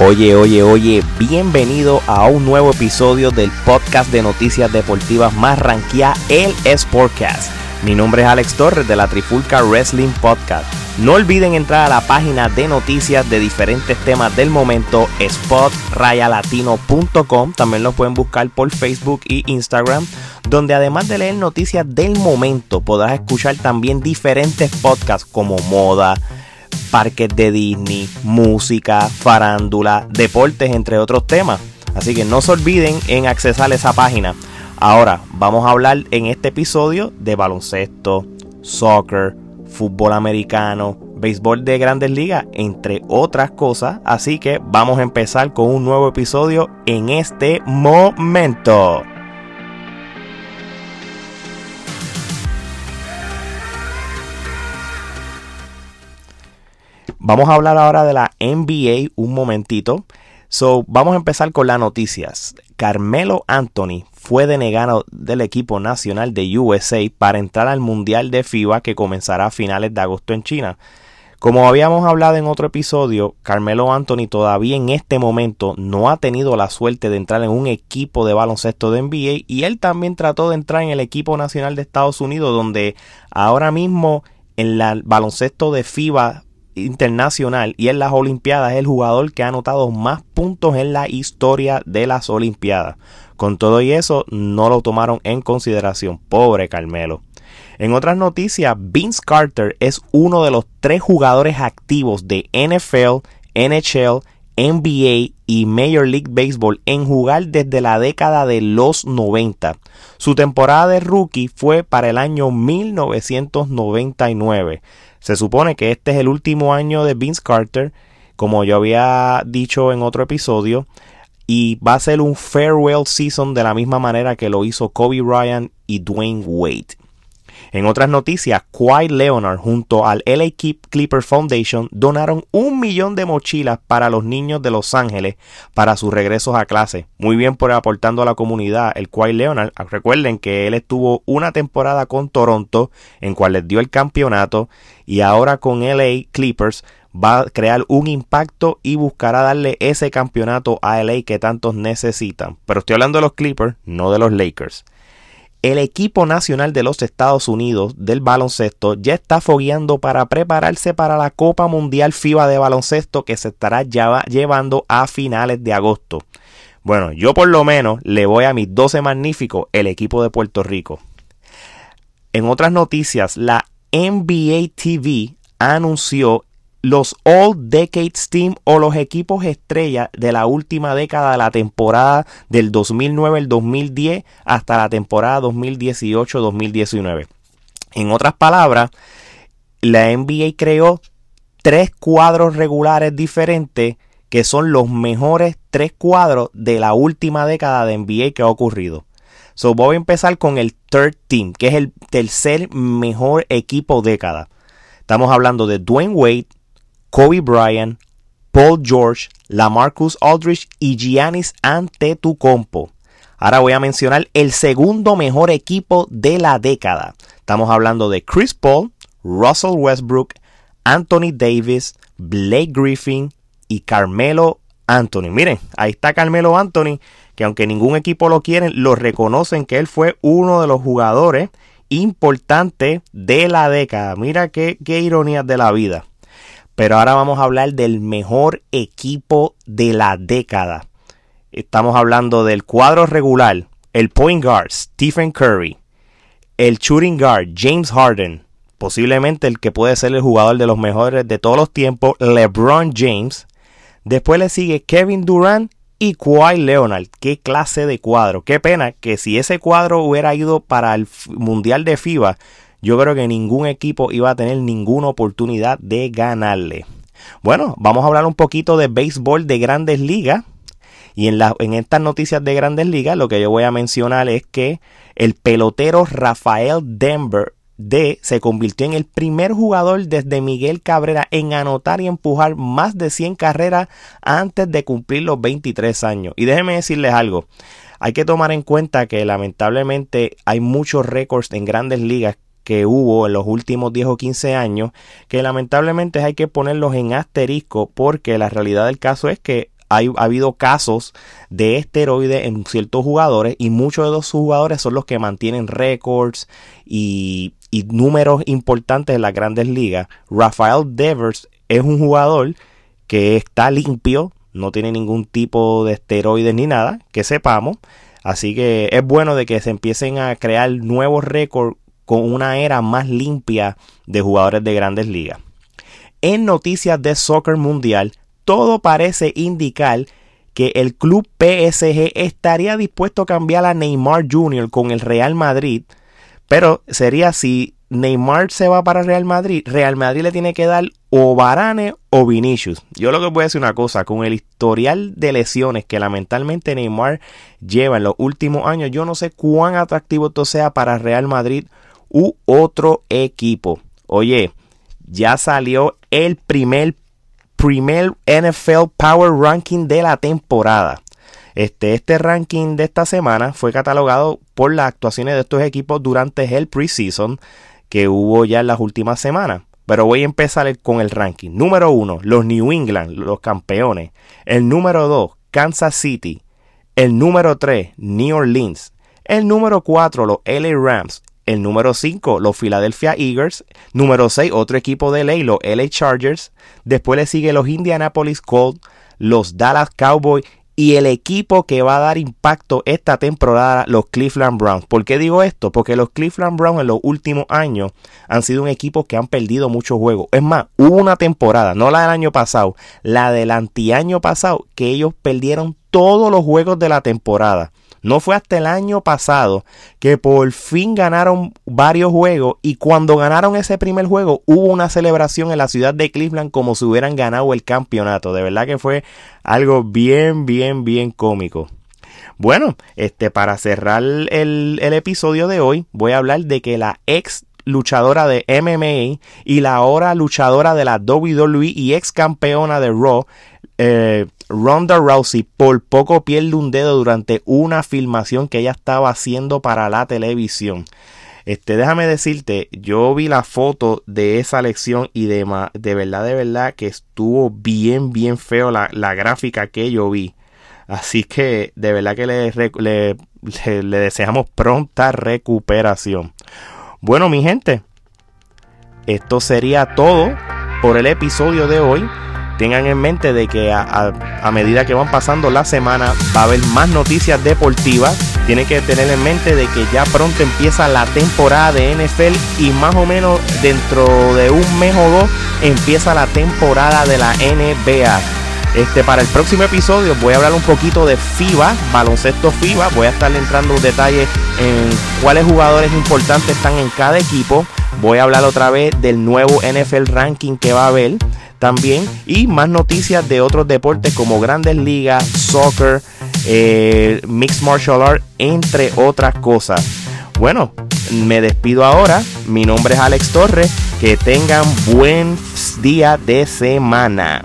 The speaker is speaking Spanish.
Oye, oye, oye, bienvenido a un nuevo episodio del podcast de noticias deportivas más ranquea, el Sportcast. Mi nombre es Alex Torres de la Trifulca Wrestling Podcast. No olviden entrar a la página de noticias de diferentes temas del momento, spotrayalatino.com. También lo pueden buscar por Facebook y Instagram, donde además de leer noticias del momento, podrás escuchar también diferentes podcasts como moda, parques de Disney, música, farándula, deportes, entre otros temas. Así que no se olviden en accesar esa página. Ahora vamos a hablar en este episodio de baloncesto, soccer, fútbol americano, béisbol de grandes ligas, entre otras cosas. Así que vamos a empezar con un nuevo episodio en este momento. Vamos a hablar ahora de la NBA un momentito. So, vamos a empezar con las noticias. Carmelo Anthony fue denegado del equipo nacional de USA para entrar al Mundial de FIBA que comenzará a finales de agosto en China. Como habíamos hablado en otro episodio, Carmelo Anthony todavía en este momento no ha tenido la suerte de entrar en un equipo de baloncesto de NBA y él también trató de entrar en el equipo nacional de Estados Unidos donde ahora mismo en el baloncesto de FIBA internacional y en las Olimpiadas es el jugador que ha anotado más puntos en la historia de las Olimpiadas. Con todo y eso no lo tomaron en consideración. Pobre Carmelo. En otras noticias, Vince Carter es uno de los tres jugadores activos de NFL, NHL, NBA y Major League Baseball en jugar desde la década de los 90. Su temporada de rookie fue para el año 1999. Se supone que este es el último año de Vince Carter, como yo había dicho en otro episodio, y va a ser un farewell season de la misma manera que lo hizo Kobe Bryant y Dwayne Wade. En otras noticias, Kawhi Leonard junto al LA Clipper Foundation donaron un millón de mochilas para los niños de Los Ángeles para sus regresos a clase. Muy bien por aportando a la comunidad el Kawhi Leonard. Recuerden que él estuvo una temporada con Toronto en cual les dio el campeonato y ahora con LA Clippers va a crear un impacto y buscará darle ese campeonato a LA que tantos necesitan. Pero estoy hablando de los Clippers, no de los Lakers el equipo nacional de los Estados Unidos del baloncesto ya está fogueando para prepararse para la Copa Mundial FIBA de baloncesto que se estará llevando a finales de agosto. Bueno, yo por lo menos le voy a mis 12 magníficos el equipo de Puerto Rico. En otras noticias, la NBA TV anunció los All Decades Team o los equipos estrella de la última década de la temporada del 2009 al 2010 hasta la temporada 2018-2019. En otras palabras, la NBA creó tres cuadros regulares diferentes que son los mejores tres cuadros de la última década de NBA que ha ocurrido. So, voy a empezar con el third team, que es el tercer mejor equipo década. Estamos hablando de Dwayne Wade, Kobe Bryant, Paul George, Lamarcus Aldridge y Giannis Antetokounmpo. Ahora voy a mencionar el segundo mejor equipo de la década. Estamos hablando de Chris Paul, Russell Westbrook, Anthony Davis, Blake Griffin y Carmelo Anthony. Miren, ahí está Carmelo Anthony, que aunque ningún equipo lo quiere, lo reconocen que él fue uno de los jugadores importantes de la década. Mira qué, qué ironía de la vida. Pero ahora vamos a hablar del mejor equipo de la década. Estamos hablando del cuadro regular, el point guard Stephen Curry, el shooting guard James Harden, posiblemente el que puede ser el jugador de los mejores de todos los tiempos, LeBron James. Después le sigue Kevin Durant y Kawhi Leonard. Qué clase de cuadro. Qué pena que si ese cuadro hubiera ido para el Mundial de FIBA, yo creo que ningún equipo iba a tener ninguna oportunidad de ganarle. Bueno, vamos a hablar un poquito de béisbol de grandes ligas. Y en, en estas noticias de grandes ligas lo que yo voy a mencionar es que el pelotero Rafael Denver D se convirtió en el primer jugador desde Miguel Cabrera en anotar y empujar más de 100 carreras antes de cumplir los 23 años. Y déjenme decirles algo, hay que tomar en cuenta que lamentablemente hay muchos récords en grandes ligas que hubo en los últimos 10 o 15 años, que lamentablemente hay que ponerlos en asterisco porque la realidad del caso es que ha habido casos de esteroides en ciertos jugadores y muchos de los jugadores son los que mantienen récords y, y números importantes en las grandes ligas. Rafael Devers es un jugador que está limpio, no tiene ningún tipo de esteroides ni nada, que sepamos. Así que es bueno de que se empiecen a crear nuevos récords con una era más limpia de jugadores de grandes ligas. En noticias de soccer mundial, todo parece indicar que el club PSG estaría dispuesto a cambiar a Neymar Jr. con el Real Madrid, pero sería si Neymar se va para Real Madrid, Real Madrid le tiene que dar o Varane o Vinicius. Yo lo que voy a decir una cosa, con el historial de lesiones que lamentablemente Neymar lleva en los últimos años, yo no sé cuán atractivo esto sea para Real Madrid u otro equipo. Oye, ya salió el primer, primer NFL Power Ranking de la temporada. Este, este ranking de esta semana fue catalogado por las actuaciones de estos equipos durante el preseason que hubo ya en las últimas semanas. Pero voy a empezar con el ranking. Número 1, los New England, los campeones. El número 2, Kansas City. El número 3, New Orleans. El número 4, los LA Rams. El número 5, los Philadelphia Eagles. Número 6, otro equipo de LA, los LA Chargers. Después le sigue los Indianapolis Colts, los Dallas Cowboys y el equipo que va a dar impacto esta temporada, los Cleveland Browns. ¿Por qué digo esto? Porque los Cleveland Browns en los últimos años han sido un equipo que han perdido muchos juegos. Es más, hubo una temporada, no la del año pasado, la del antiaño pasado, que ellos perdieron todos los juegos de la temporada. No fue hasta el año pasado que por fin ganaron varios juegos y cuando ganaron ese primer juego hubo una celebración en la ciudad de Cleveland como si hubieran ganado el campeonato. De verdad que fue algo bien, bien, bien cómico. Bueno, este, para cerrar el, episodio de hoy voy a hablar de que la ex luchadora de MMA y la ahora luchadora de la WWE y ex campeona de Raw, eh, Ronda Rousey por poco pierde un dedo durante una filmación que ella estaba haciendo para la televisión. Este, déjame decirte, yo vi la foto de esa lección y de, de verdad, de verdad que estuvo bien, bien feo la, gráfica que yo vi. Así que de verdad que le, le, le deseamos pronta recuperación. Bueno, mi gente, esto sería todo por el episodio de hoy tengan en mente de que a, medida que van pasando la semana va a haber más noticias deportivas. Tienen que tener en mente de que ya pronto empieza la temporada de NFL y más o menos dentro de un mes o dos empieza la temporada de la NBA. Este, para el próximo episodio voy a hablar un poquito de FIBA, baloncesto FIBA. Voy a estar entrando en detalles en cuáles jugadores importantes están en cada equipo. Voy a hablar otra vez del nuevo NFL ranking que va a haber también y más noticias de otros deportes como grandes ligas, soccer, eh, mixed martial art, entre otras cosas. Bueno, me despido ahora. Mi nombre es Alex Torres. Que tengan buen día de semana.